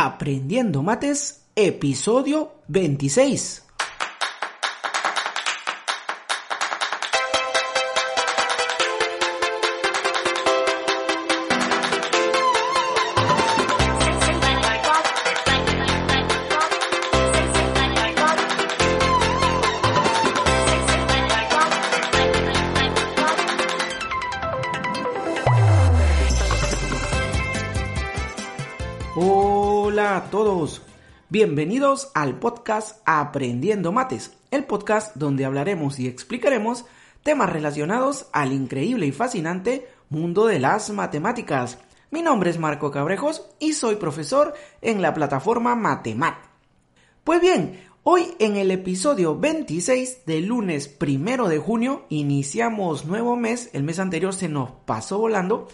Aprendiendo Mates, episodio 26. Todos, bienvenidos al podcast Aprendiendo Mates, el podcast donde hablaremos y explicaremos temas relacionados al increíble y fascinante mundo de las matemáticas. Mi nombre es Marco Cabrejos y soy profesor en la plataforma Matemat. Pues bien, hoy en el episodio 26 del lunes primero de junio iniciamos nuevo mes, el mes anterior se nos pasó volando,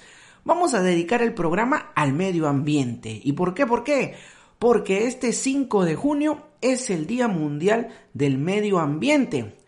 vamos a dedicar el programa al medio ambiente. ¿Y por qué? ¿Por qué? Porque este 5 de junio es el Día Mundial del Medio Ambiente.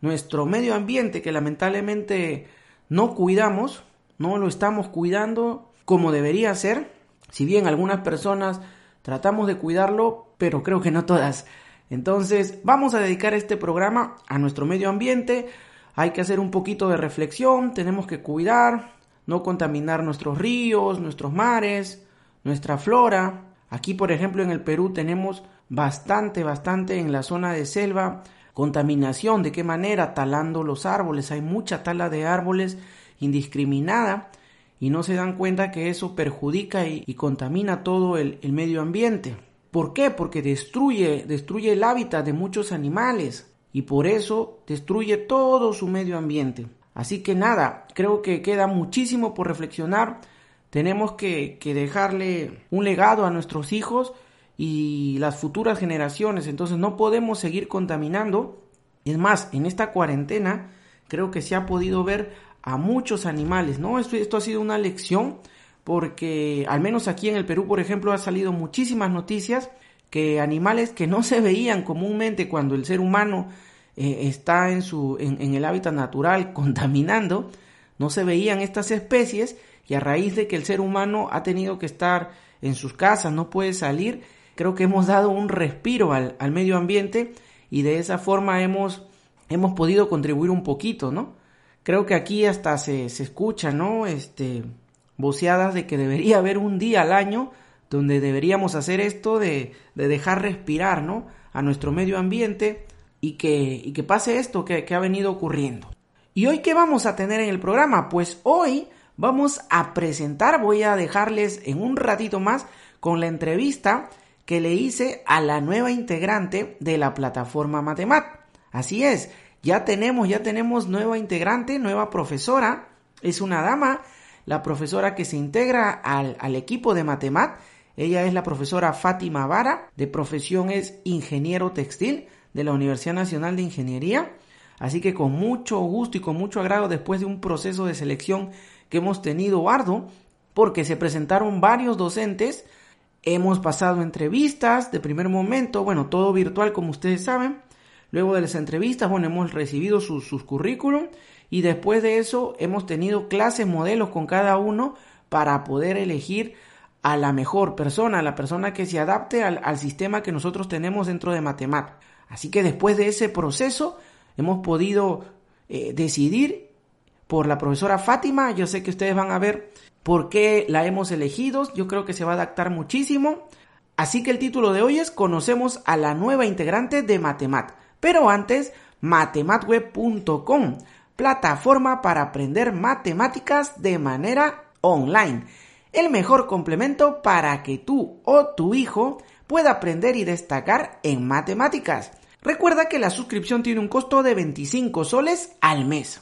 Nuestro medio ambiente que lamentablemente no cuidamos, no lo estamos cuidando como debería ser. Si bien algunas personas tratamos de cuidarlo, pero creo que no todas. Entonces vamos a dedicar este programa a nuestro medio ambiente. Hay que hacer un poquito de reflexión, tenemos que cuidar, no contaminar nuestros ríos, nuestros mares, nuestra flora. Aquí, por ejemplo, en el Perú tenemos bastante, bastante en la zona de selva contaminación. ¿De qué manera? Talando los árboles. Hay mucha tala de árboles indiscriminada y no se dan cuenta que eso perjudica y, contamina todo el, el, medio ambiente. ¿Por qué? Porque destruye, destruye el hábitat de muchos animales y por eso destruye todo su medio ambiente. Así que nada, creo que queda muchísimo por reflexionar. Tenemos que, que, dejarle un legado a nuestros hijos y las futuras generaciones. Entonces no podemos seguir contaminando. Es más, en esta cuarentena creo que se ha podido ver a muchos animales, ¿no? Esto, esto ha sido una lección porque al menos aquí en el Perú, por ejemplo, ha salido muchísimas noticias que animales que no se veían comúnmente cuando el ser humano eh, está en, su, en, en el hábitat natural contaminando, no se veían estas especies y a raíz de que el ser humano ha tenido que estar en sus casas, no puede salir, creo que hemos dado un respiro al, al medio ambiente y de esa forma hemos, hemos podido contribuir un poquito, ¿no? Creo que aquí hasta se, se escucha, ¿no? Este, voceadas de que debería haber un día al año donde deberíamos hacer esto de, de dejar respirar, ¿no? A nuestro medio ambiente y que, y que pase esto que, que ha venido ocurriendo. ¿Y hoy qué vamos a tener en el programa? Pues hoy vamos a presentar, voy a dejarles en un ratito más con la entrevista que le hice a la nueva integrante de la plataforma Matemat. Así es, ya tenemos, ya tenemos nueva integrante, nueva profesora, es una dama, la profesora que se integra al, al equipo de Matemat. Ella es la profesora Fátima Vara, de profesión es ingeniero textil de la Universidad Nacional de Ingeniería. Así que con mucho gusto y con mucho agrado después de un proceso de selección que hemos tenido arduo, porque se presentaron varios docentes, hemos pasado entrevistas de primer momento, bueno, todo virtual como ustedes saben. Luego de las entrevistas, bueno, hemos recibido sus, sus currículum y después de eso hemos tenido clases modelos con cada uno para poder elegir a la mejor persona, a la persona que se adapte al, sistema que nosotros tenemos dentro de Matemat. Así que después de ese proceso hemos podido eh, decidir por la profesora Fátima. Yo sé que ustedes van a ver por qué la hemos elegido. Yo creo que se va a adaptar muchísimo. Así que el título de hoy es Conocemos a la nueva integrante de Matemat. Pero antes, matematweb.com, plataforma para aprender matemáticas de manera online. El mejor complemento para que tú o tu hijo pueda aprender y destacar en matemáticas. Recuerda que la suscripción tiene un costo de 25 soles al mes.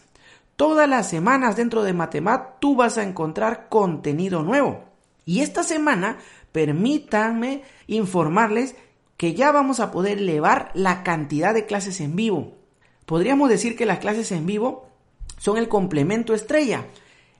Todas las semanas dentro de Matemat tú vas a encontrar contenido nuevo. Y esta semana permítanme informarles que ya vamos a poder elevar la cantidad de clases en vivo. Podríamos decir que las clases en vivo son el complemento estrella,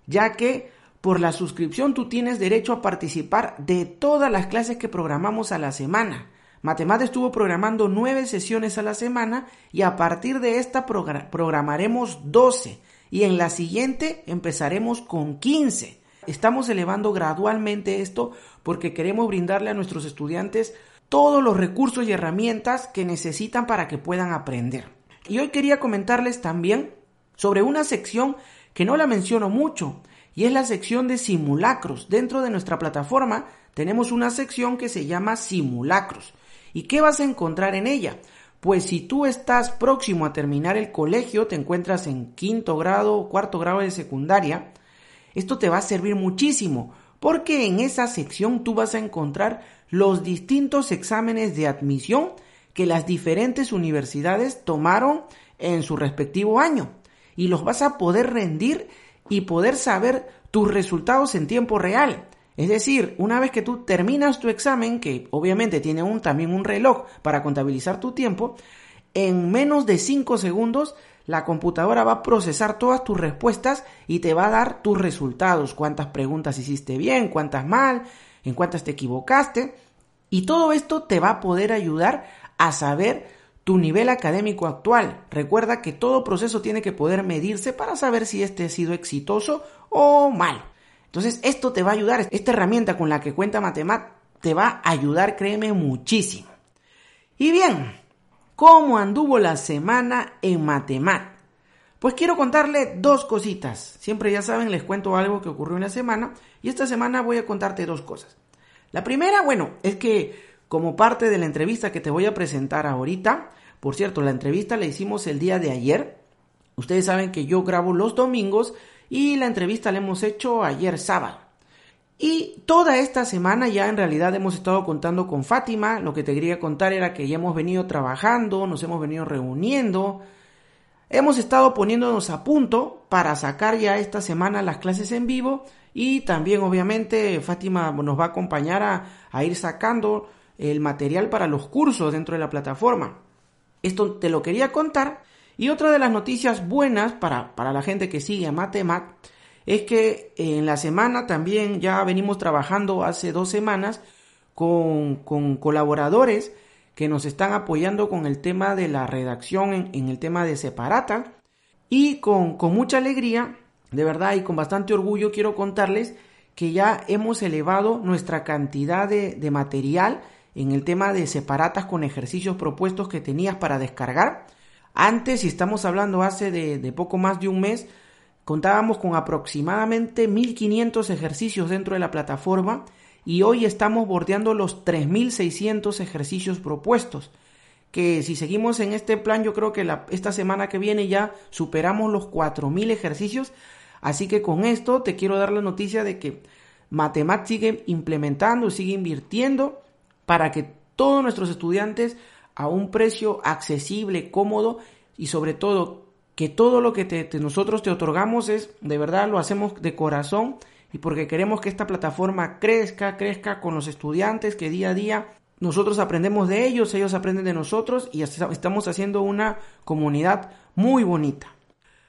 ya que por la suscripción tú tienes derecho a participar de todas las clases que programamos a la semana. Matemática estuvo programando nueve sesiones a la semana y a partir de esta programaremos 12 y en la siguiente empezaremos con 15. Estamos elevando gradualmente esto porque queremos brindarle a nuestros estudiantes todos los recursos y herramientas que necesitan para que puedan aprender. Y hoy quería comentarles también sobre una sección que no la menciono mucho y es la sección de simulacros. Dentro de nuestra plataforma tenemos una sección que se llama simulacros. ¿Y qué vas a encontrar en ella? Pues si tú estás próximo a terminar el colegio, te encuentras en quinto grado o cuarto grado de secundaria, esto te va a servir muchísimo porque en esa sección tú vas a encontrar los distintos exámenes de admisión que las diferentes universidades tomaron en su respectivo año y los vas a poder rendir y poder saber tus resultados en tiempo real. Es decir, una vez que tú terminas tu examen, que obviamente tiene un, también un reloj para contabilizar tu tiempo, en menos de 5 segundos la computadora va a procesar todas tus respuestas y te va a dar tus resultados, cuántas preguntas hiciste bien, cuántas mal, en cuántas te equivocaste. Y todo esto te va a poder ayudar a saber tu nivel académico actual. Recuerda que todo proceso tiene que poder medirse para saber si este ha sido exitoso o mal. Entonces, esto te va a ayudar, esta herramienta con la que cuenta Matemat te va a ayudar, créeme, muchísimo. Y bien, ¿cómo anduvo la semana en Matemat? Pues quiero contarle dos cositas. Siempre ya saben, les cuento algo que ocurrió en la semana y esta semana voy a contarte dos cosas. La primera, bueno, es que como parte de la entrevista que te voy a presentar ahorita, por cierto, la entrevista la hicimos el día de ayer. Ustedes saben que yo grabo los domingos y la entrevista la hemos hecho ayer sábado. Y toda esta semana ya en realidad hemos estado contando con Fátima. Lo que te quería contar era que ya hemos venido trabajando, nos hemos venido reuniendo. Hemos estado poniéndonos a punto para sacar ya esta semana las clases en vivo y también obviamente Fátima nos va a acompañar a, a ir sacando el material para los cursos dentro de la plataforma. Esto te lo quería contar y otra de las noticias buenas para, la gente que sigue a Matemat es que en la semana también ya venimos trabajando hace dos semanas con, colaboradores que nos están apoyando con el tema de la redacción en, el tema de Separata. Y con, mucha alegría, de verdad y con bastante orgullo quiero contarles que ya hemos elevado nuestra cantidad de material en el tema de separatas con ejercicios propuestos que tenías para descargar antes, si estamos hablando hace de, poco más de un mes, contábamos con aproximadamente 1500 ejercicios dentro de la plataforma y hoy estamos bordeando los 3600 ejercicios propuestos. Que si seguimos en este plan, yo creo que esta semana que viene ya superamos los 4000 ejercicios. Así que con esto te quiero dar la noticia de que Matemat sigue implementando, sigue invirtiendo para que todos nuestros estudiantes a un precio accesible, cómodo y sobre todo que todo lo que nosotros te otorgamos es de verdad lo hacemos de corazón y porque queremos que esta plataforma crezca, crezca con los estudiantes que día a día nosotros aprendemos de ellos, ellos aprenden de nosotros y estamos haciendo una comunidad muy bonita.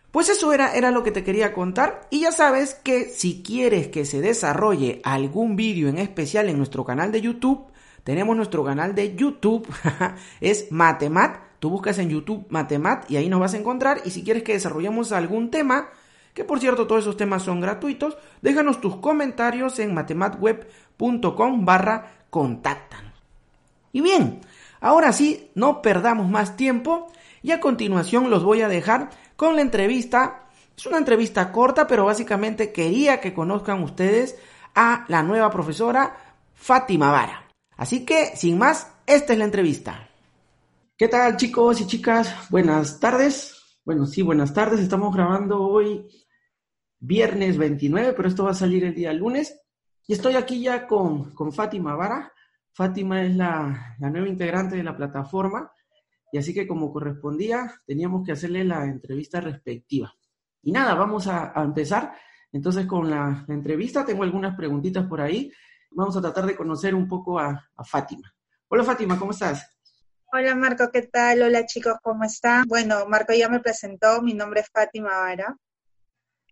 Pues eso era, era lo que te quería contar y ya sabes que si quieres que se desarrolle algún vídeo en especial en nuestro canal de YouTube, tenemos nuestro canal de YouTube, es Matemat. Tú buscas en YouTube Matemat y ahí nos vas a encontrar. Y si quieres que desarrollemos algún tema, que por cierto todos esos temas son gratuitos, déjanos tus comentarios en matematweb.com barra contáctanos. Y bien, ahora sí, no perdamos más tiempo y a continuación los voy a dejar con la entrevista. Es una entrevista corta, pero básicamente quería que conozcan ustedes a la nueva profesora Fátima Vara. Así que, sin más, esta es la entrevista. ¿Qué tal chicos y chicas? Buenas tardes. Bueno, sí, buenas tardes. Estamos grabando hoy viernes 29, pero esto va a salir el día lunes. Y estoy aquí ya con, con Fátima Vara. Fátima es la, nueva integrante de la plataforma. Y así que como correspondía, teníamos que hacerle la entrevista respectiva. Y nada, vamos a, empezar. Entonces con la, la entrevista tengo algunas preguntitas por ahí vamos a tratar de conocer un poco a, Fátima. Hola Fátima, ¿cómo estás? Hola Marco, ¿qué tal? Hola chicos, ¿cómo están? Bueno, Marco ya me presentó, mi nombre es Fátima Vara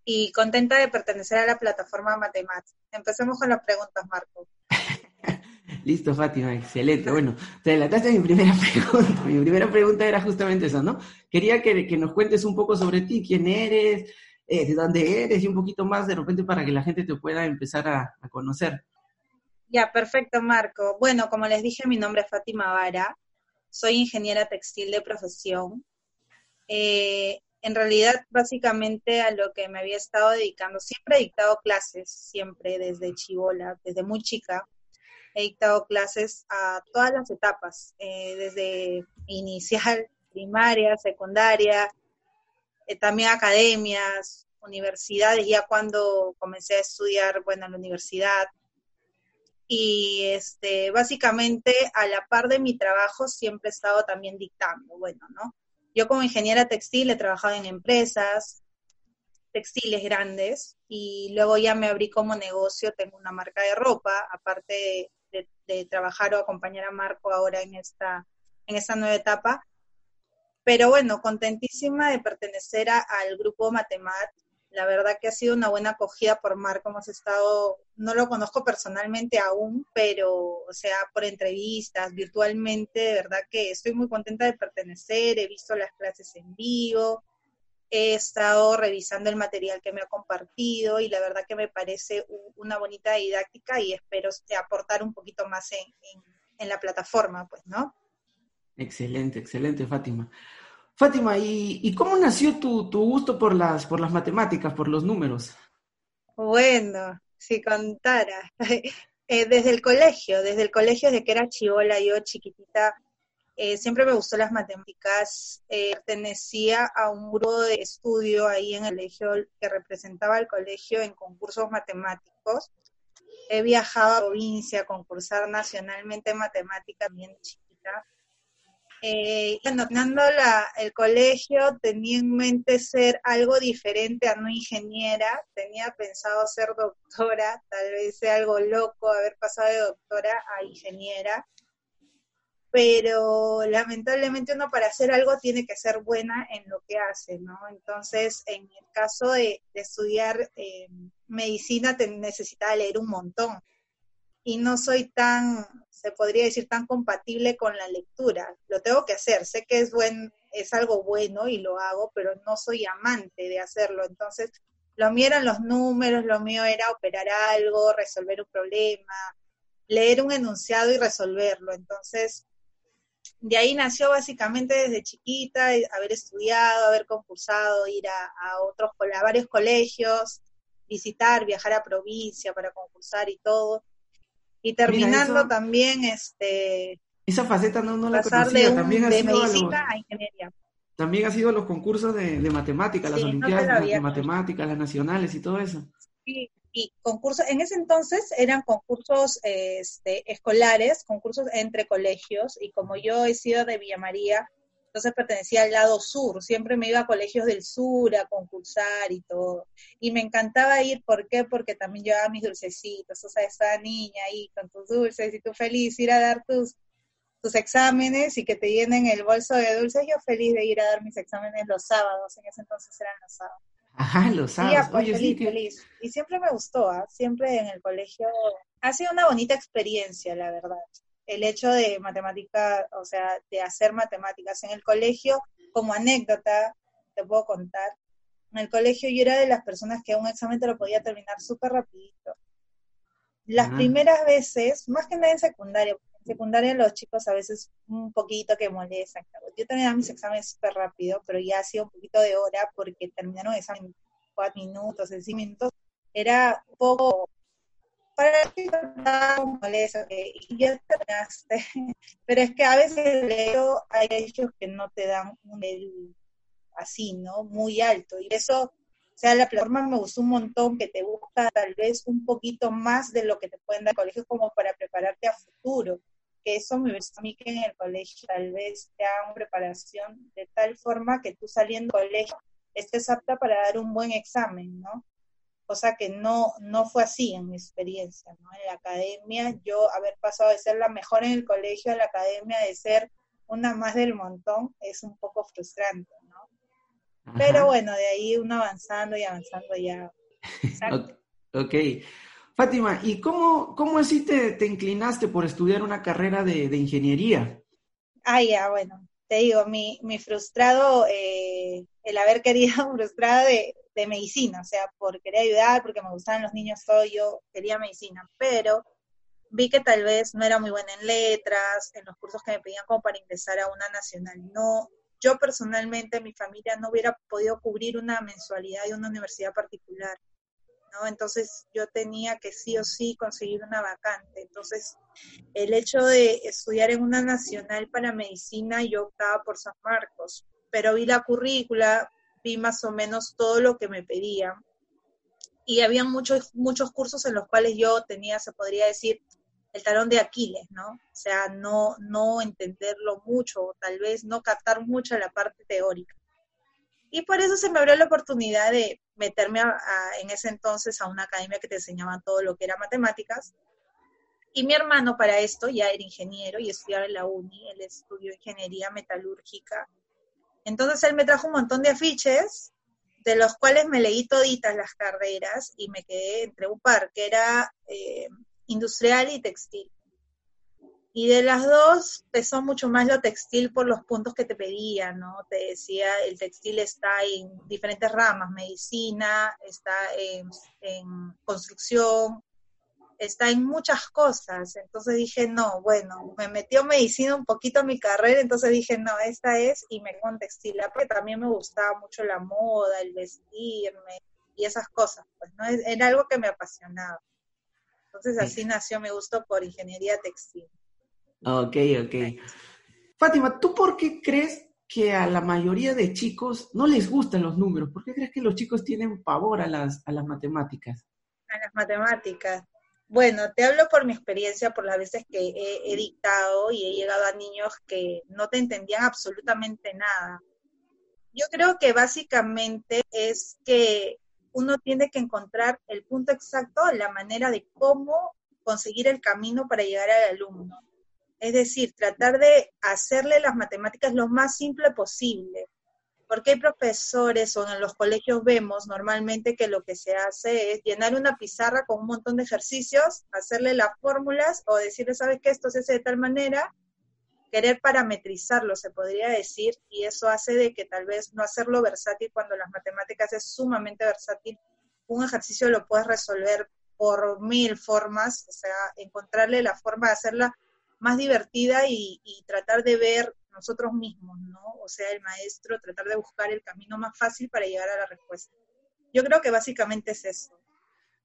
y contenta de pertenecer a la plataforma Matemat. Empecemos con las preguntas, Marco. Listo, Fátima, excelente. Bueno, te adelantaste mi primera pregunta. Mi primera pregunta era justamente esa, ¿no? Quería que, que nos cuentes un poco sobre ti, quién eres, eh, de dónde eres y un poquito más de repente para que la gente te pueda empezar a, conocer. Ya, perfecto, Marco. Bueno, como les dije, mi nombre es Fátima Vara, soy ingeniera textil de profesión. Eh, en realidad, básicamente a lo que me había estado dedicando, siempre he dictado clases, siempre desde chivola, desde muy chica, he dictado clases a todas las etapas, eh, desde inicial, primaria, secundaria, eh, también academias, universidades, ya cuando comencé a estudiar, bueno, en la universidad. Y este, básicamente a la par de mi trabajo siempre he estado también dictando, bueno, ¿no? Yo como ingeniera textil he trabajado en empresas textiles grandes y luego ya me abrí como negocio, tengo una marca de ropa, aparte de, trabajar o acompañar a Marco ahora en esta, en esta nueva etapa, pero bueno, contentísima de pertenecer al grupo Matemat. La verdad que ha sido una buena acogida por Marco. Hemos estado, no lo conozco personalmente aún, pero, o sea, por entrevistas, virtualmente, de verdad que estoy muy contenta de pertenecer. He visto las clases en vivo, he estado revisando el material que me ha compartido y la verdad que me parece una bonita didáctica y espero aportar un poquito más en, en la plataforma, pues, ¿no? Excelente, excelente, Fátima. Fátima, ¿y, cómo nació tu, gusto por las, por las matemáticas, por los números? Bueno, si contara. Eh, desde el colegio, desde el colegio, desde que era chivola, yo chiquitita, eh, siempre me gustó las matemáticas. Eh, pertenecía a un grupo de estudio ahí en el colegio que representaba al colegio en concursos matemáticos. He viajado a provincia a concursar nacionalmente en matemáticas bien chiquita eh, bueno, la, el colegio tenía en mente ser algo diferente a no ingeniera, tenía pensado ser doctora, tal vez sea algo loco haber pasado de doctora a ingeniera, pero lamentablemente uno para hacer algo tiene que ser buena en lo que hace, ¿no? Entonces, en el caso de, estudiar eh, medicina, te necesitaba leer un montón y no soy tan, se podría decir, tan compatible con la lectura. Lo tengo que hacer, sé que es, buen, es algo bueno y lo hago, pero no soy amante de hacerlo. Entonces, lo mío eran los números, lo mío era operar algo, resolver un problema, leer un enunciado y resolverlo. Entonces, de ahí nació básicamente desde chiquita, haber estudiado, haber concursado, ir a, a otros, a varios colegios, visitar, viajar a provincia para concursar y todo. Y terminando también, este... Esa faceta no, no la conocía, de, también ha de sido medicina a, ingeniería. También ha sido los concursos de, de matemáticas, las olimpiadas de matemáticas, las nacionales y todo eso. Sí, y concursos, en ese entonces eran concursos este, escolares, concursos entre colegios, y como yo he sido de Villa María, entonces pertenecía al lado sur, siempre me iba a colegios del sur a concursar y todo. Y me encantaba ir, ¿por qué? Porque también llevaba mis dulcecitos, o sea, esa niña ahí con tus dulces y tú feliz ir a dar tus, tus exámenes y que te llenen el bolso de dulces, yo feliz de ir a dar mis exámenes los sábados, en ese entonces eran los sábados. Ajá, los sábados. Pues, feliz, feliz. Y siempre me gustó, ¿ah? siempre en el colegio. Ha sido una bonita experiencia, la verdad el hecho de matemática, o sea, de hacer matemáticas en el colegio, como anécdota, te puedo contar, en el colegio yo era de las personas que un examen te lo podía terminar súper rapidito. Las primeras veces, más que nada en secundaria, en secundaria los chicos a veces un poquito que molestan. Yo terminaba mis exámenes súper rápido, pero ya hacía un poquito de hora porque terminaron examen en cuatro minutos, en cinco minutos. Era un poco para ti molesta y ya terminaste, pero es que a veces leo, hay ellos que no te dan un nivel así, ¿no? Muy alto, y eso, o sea, la plataforma me gustó un montón, que te busca tal vez un poquito más de lo que te pueden dar en el colegio como para prepararte a futuro, que eso me gusta a mí que en el colegio tal vez te hagan preparación de tal forma que tú saliendo del colegio estés apta para dar un buen examen, ¿no? Cosa que no, no fue así en mi experiencia, ¿no? En la academia, yo haber pasado de ser la mejor en el colegio a la academia, de ser una más del montón, es un poco frustrante, ¿no? Pero bueno, de ahí uno avanzando y avanzando ya. ok. Fátima, ¿y cómo, cómo así te, te inclinaste por estudiar una carrera de, de ingeniería? Ah, ya, bueno, te digo, mi, mi frustrado, eh, el haber querido frustrada de, de, medicina, o sea, por querer ayudar, porque me gustaban los niños, todo yo quería medicina, pero vi que tal vez no era muy buena en letras, en los cursos que me pedían como para ingresar a una nacional. No, yo personalmente, mi familia no hubiera podido cubrir una mensualidad de una universidad particular. ¿no? Entonces yo tenía que sí o sí conseguir una vacante. Entonces, el hecho de estudiar en una nacional para medicina, yo optaba por San Marcos, pero vi la currícula, vi más o menos todo lo que me pedían. Y había muchos, muchos cursos en los cuales yo tenía, se podría decir, el talón de Aquiles, ¿no? O sea, no, no entenderlo mucho, tal vez no captar mucho la parte teórica. Y por eso se me abrió la oportunidad de meterme en ese entonces a una academia que te enseñaba todo lo que era matemáticas. Y mi hermano para esto ya era ingeniero y estudiaba en la uni, él estudió ingeniería metalúrgica. Entonces él me trajo un montón de afiches, de los cuales me leí toditas las carreras y me quedé entre un par, que era eh, industrial y textil. Y de las dos pesó mucho más lo textil por los puntos que te pedía, ¿no? Te decía, el textil está en diferentes ramas, medicina, está en, construcción, está en muchas cosas. Entonces dije, no, bueno, me metió medicina un poquito en mi carrera, entonces dije, no, esta es, y me con textil, porque también me gustaba mucho la moda, el vestirme y esas cosas, pues, ¿no? Era algo que me apasionaba. Entonces así nació mi gusto por ingeniería textil. Ok, ok. Fátima, ¿tú por qué crees que a la mayoría de chicos no les gustan los números? ¿Por qué crees que los chicos tienen pavor a las, a las matemáticas? A las matemáticas. Bueno, te hablo por mi experiencia, por las veces que he, dictado y he llegado a niños que no te entendían absolutamente nada. Yo creo que básicamente es que uno tiene que encontrar el punto exacto, la manera de cómo conseguir el camino para llegar al alumno. Es decir, tratar de hacerle las matemáticas lo más simple posible. Porque hay profesores o en los colegios vemos normalmente que lo que se hace es llenar una pizarra con un montón de ejercicios, hacerle las fórmulas o decirle, ¿sabes qué? Esto se hace de tal manera, querer parametrizarlo, se podría decir, y eso hace de que tal vez no hacerlo versátil cuando las matemáticas es sumamente versátil. Un ejercicio lo puedes resolver por mil formas, o sea, encontrarle la forma de hacerla más divertida y, tratar de ver nosotros mismos, ¿no? O sea, el maestro, tratar de buscar el camino más fácil para llegar a la respuesta. Yo creo que básicamente es eso.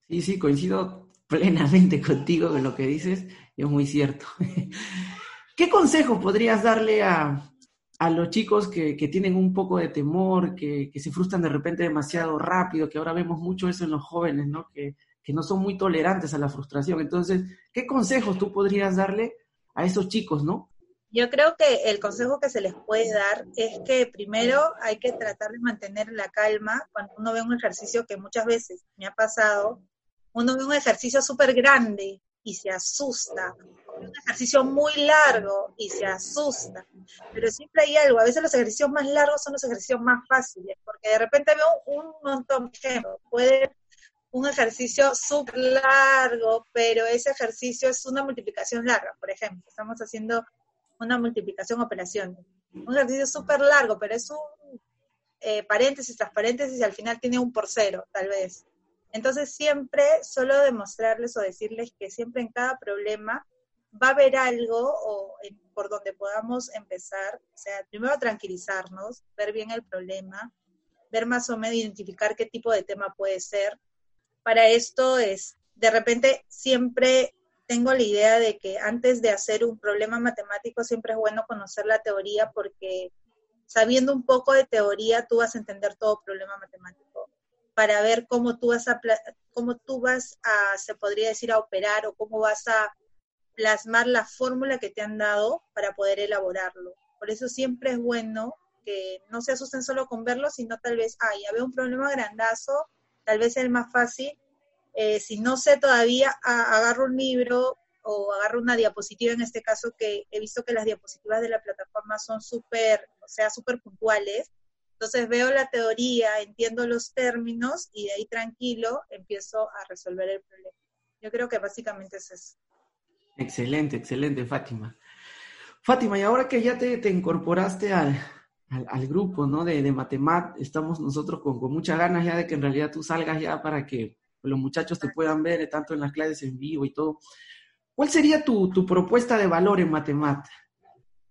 Sí, sí, coincido plenamente contigo con lo que dices, es muy cierto. ¿Qué consejo podrías darle a, a los chicos que, que, tienen un poco de temor, que, que, se frustran de repente demasiado rápido, que ahora vemos mucho eso en los jóvenes, ¿no? Que, que no son muy tolerantes a la frustración. Entonces, ¿qué consejos tú podrías darle a esos chicos, ¿no? Yo creo que el consejo que se les puede dar es que primero hay que tratar de mantener la calma cuando uno ve un ejercicio que muchas veces me ha pasado, uno ve un ejercicio súper grande y se asusta, un ejercicio muy largo y se asusta, pero siempre hay algo, a veces los ejercicios más largos son los ejercicios más fáciles, porque de repente veo un montón, de ejemplo, puede un ejercicio súper largo, pero ese ejercicio es una multiplicación larga, por ejemplo, estamos haciendo una multiplicación operación. Un ejercicio súper largo, pero es un eh, paréntesis tras paréntesis y al final tiene un por cero, tal vez. Entonces siempre, solo demostrarles o decirles que siempre en cada problema va a haber algo o por donde podamos empezar, o sea, primero tranquilizarnos, ver bien el problema, ver más o menos, identificar qué tipo de tema puede ser, para esto es, de repente siempre tengo la idea de que antes de hacer un problema matemático siempre es bueno conocer la teoría porque sabiendo un poco de teoría tú vas a entender todo problema matemático para ver cómo tú vas a cómo tú vas a se podría decir a operar o cómo vas a plasmar la fórmula que te han dado para poder elaborarlo. Por eso siempre es bueno que no se asusten solo con verlo, sino tal vez, ah, ya veo un problema grandazo, tal vez el más fácil. Eh, si no sé todavía, agarro un libro o agarro una diapositiva en este caso, que he visto que las diapositivas de la plataforma son súper, o sea, súper puntuales. Entonces veo la teoría, entiendo los términos y de ahí tranquilo empiezo a resolver el problema. Yo creo que básicamente es eso. Excelente, excelente, Fátima. Fátima, y ahora que ya te, incorporaste al, grupo ¿no? de, de estamos nosotros con, con muchas ganas ya de que en realidad tú salgas ya para que los muchachos te puedan ver tanto en las clases en vivo y todo. ¿Cuál sería tu, propuesta de valor en Matemat?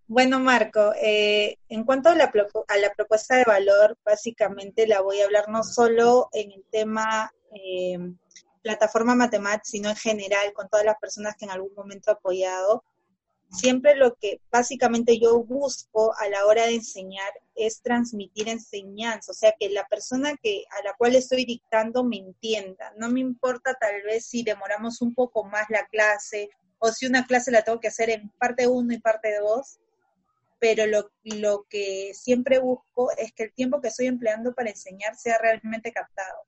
Bueno, Marco, eh, en cuanto a la, a la, propuesta de valor, básicamente la voy a hablar no solo en el tema eh, plataforma Matemat, sino en general con todas las personas que en algún momento he apoyado. Siempre lo que básicamente yo busco a la hora de enseñar es transmitir enseñanza, o sea, que la persona que a la cual estoy dictando me entienda. No me importa tal vez si demoramos un poco más la clase o si una clase la tengo que hacer en parte 1 y parte 2, pero lo, lo que siempre busco es que el tiempo que estoy empleando para enseñar sea realmente captado.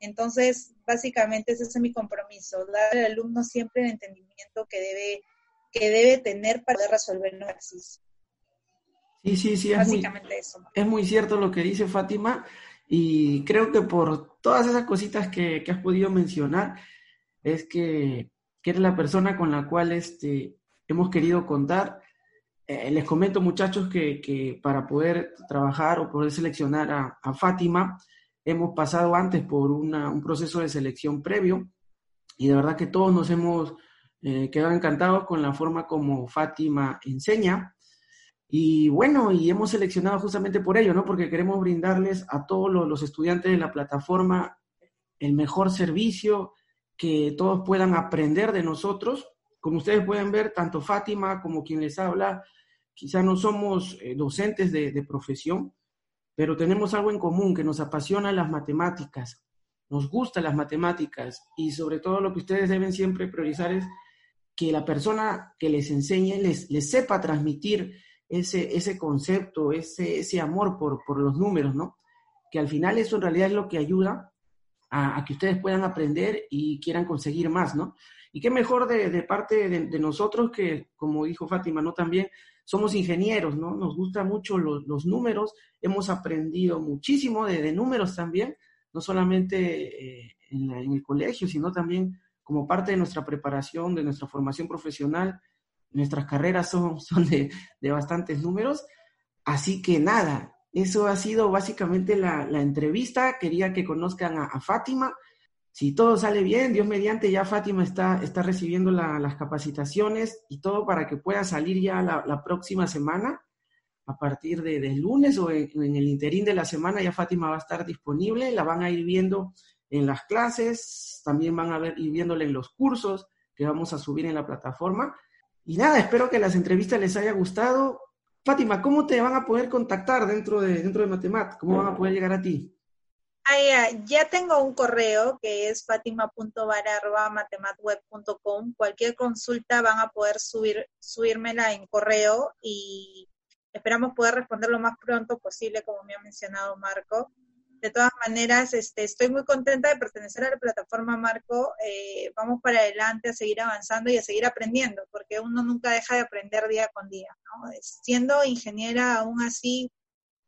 Entonces, básicamente ese es mi compromiso, dar al alumno siempre el entendimiento que debe, que debe tener para poder resolver el ejercicio. Sí, sí, sí, es básicamente muy, eso. Es muy cierto lo que dice Fátima y creo que por todas esas cositas que, has podido mencionar, es que, que, eres la persona con la cual este, hemos querido contar. Eh, les comento, muchachos, que, que, para poder trabajar o poder seleccionar a, a Fátima, hemos pasado antes por un proceso de selección previo y de verdad que todos nos hemos eh, quedado encantados con la forma como Fátima enseña. Y bueno, y hemos seleccionado justamente por ello, ¿no? Porque queremos brindarles a todos los, estudiantes de la plataforma el mejor servicio, que todos puedan aprender de nosotros. Como ustedes pueden ver, tanto Fátima como quien les habla, quizá no somos eh, docentes de, de profesión, pero tenemos algo en común, que nos apasiona las matemáticas, nos gustan las matemáticas y sobre todo lo que ustedes deben siempre priorizar es que la persona que les enseñe les, les sepa transmitir ese, ese concepto, ese, ese amor por, por los números, ¿no? Que al final eso en realidad es lo que ayuda a, que ustedes puedan aprender y quieran conseguir más, ¿no? Y qué mejor de, de parte de, de, nosotros que, como dijo Fátima, ¿no? También somos ingenieros, ¿no? Nos gustan mucho los, números, hemos aprendido muchísimo de, números también, no solamente eh, en, el colegio, sino también como parte de nuestra preparación, de nuestra formación profesional. Nuestras carreras son, son de, bastantes números. Así que nada, eso ha sido básicamente la, entrevista. Quería que conozcan a Fátima si todo sale bien, Dios mediante, ya Fátima está, está recibiendo las capacitaciones y todo para que pueda salir ya la, próxima semana. A partir de, lunes o en, el interín de la semana ya Fátima va a estar disponible, la van a ir viendo en las clases, también van a ver, ir viéndola en los cursos que vamos a subir en la plataforma. Y nada, espero que las entrevistas les haya gustado. Fátima, ¿cómo te van a poder contactar dentro de, dentro de Matemat? ¿Cómo van a poder llegar a ti? Ah, ya, tengo un correo que es fatima.vara.matematweb.com. Cualquier consulta van a poder subir, subírmela en correo y esperamos poder responder lo más pronto posible, como me ha mencionado Marco. De todas maneras, este, estoy muy contenta de pertenecer a la plataforma Marco. Eh, vamos para adelante a seguir avanzando y a seguir aprendiendo, porque uno nunca deja de aprender día con día. Siendo ingeniera, aún así,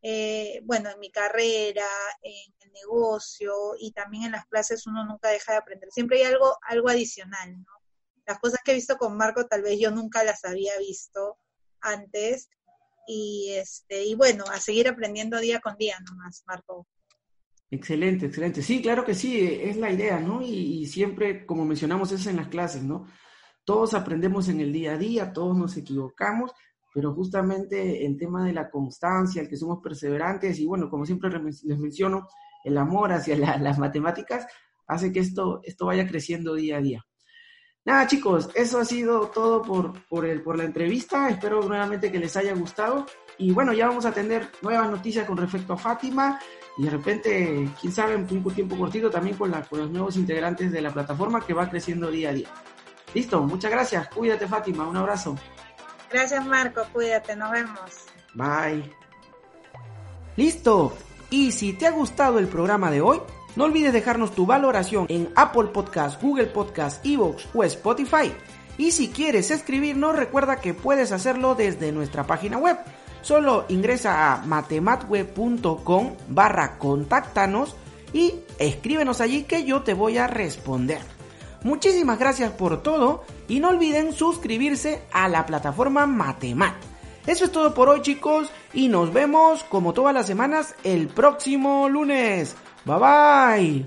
eh, bueno, en mi carrera, en el negocio y también en las clases uno nunca deja de aprender. Siempre hay algo, algo adicional, ¿no? Las cosas que he visto con Marco tal vez yo nunca las había visto antes y este y bueno, a seguir aprendiendo día con día nomás, Marco. Excelente, excelente. Sí, claro que sí, es la idea, ¿no? Y, y siempre, como mencionamos, es en las clases, ¿no? Todos aprendemos en el día a día, todos nos equivocamos, pero justamente el tema de la constancia, el que somos perseverantes y bueno, como siempre les menciono, el amor hacia las matemáticas hace que esto, esto vaya creciendo día a día. Nada chicos, eso ha sido todo por, por, el, por la entrevista, espero nuevamente que les haya gustado y bueno, ya vamos a tener nuevas noticias con respecto a Fátima y de repente, quién sabe, en un tiempo cortito también con, la, con los nuevos integrantes de la plataforma que va creciendo día a día. Listo, muchas gracias, cuídate Fátima, un abrazo. Gracias Marco, cuídate, nos vemos. Bye. Listo. Y si te ha gustado el programa de hoy, No olvides dejarnos tu valoración en Apple Podcast, Google Podcast, Evox o Spotify. Y si quieres escribirnos, recuerda que puedes hacerlo desde nuestra página web. Solo ingresa a matematweb.com barra contáctanos y escríbenos allí que yo te voy a responder. Muchísimas gracias por todo y no olviden suscribirse a la plataforma Matemat. Eso es todo por hoy chicos y nos vemos como todas las semanas el próximo lunes. Bye bye.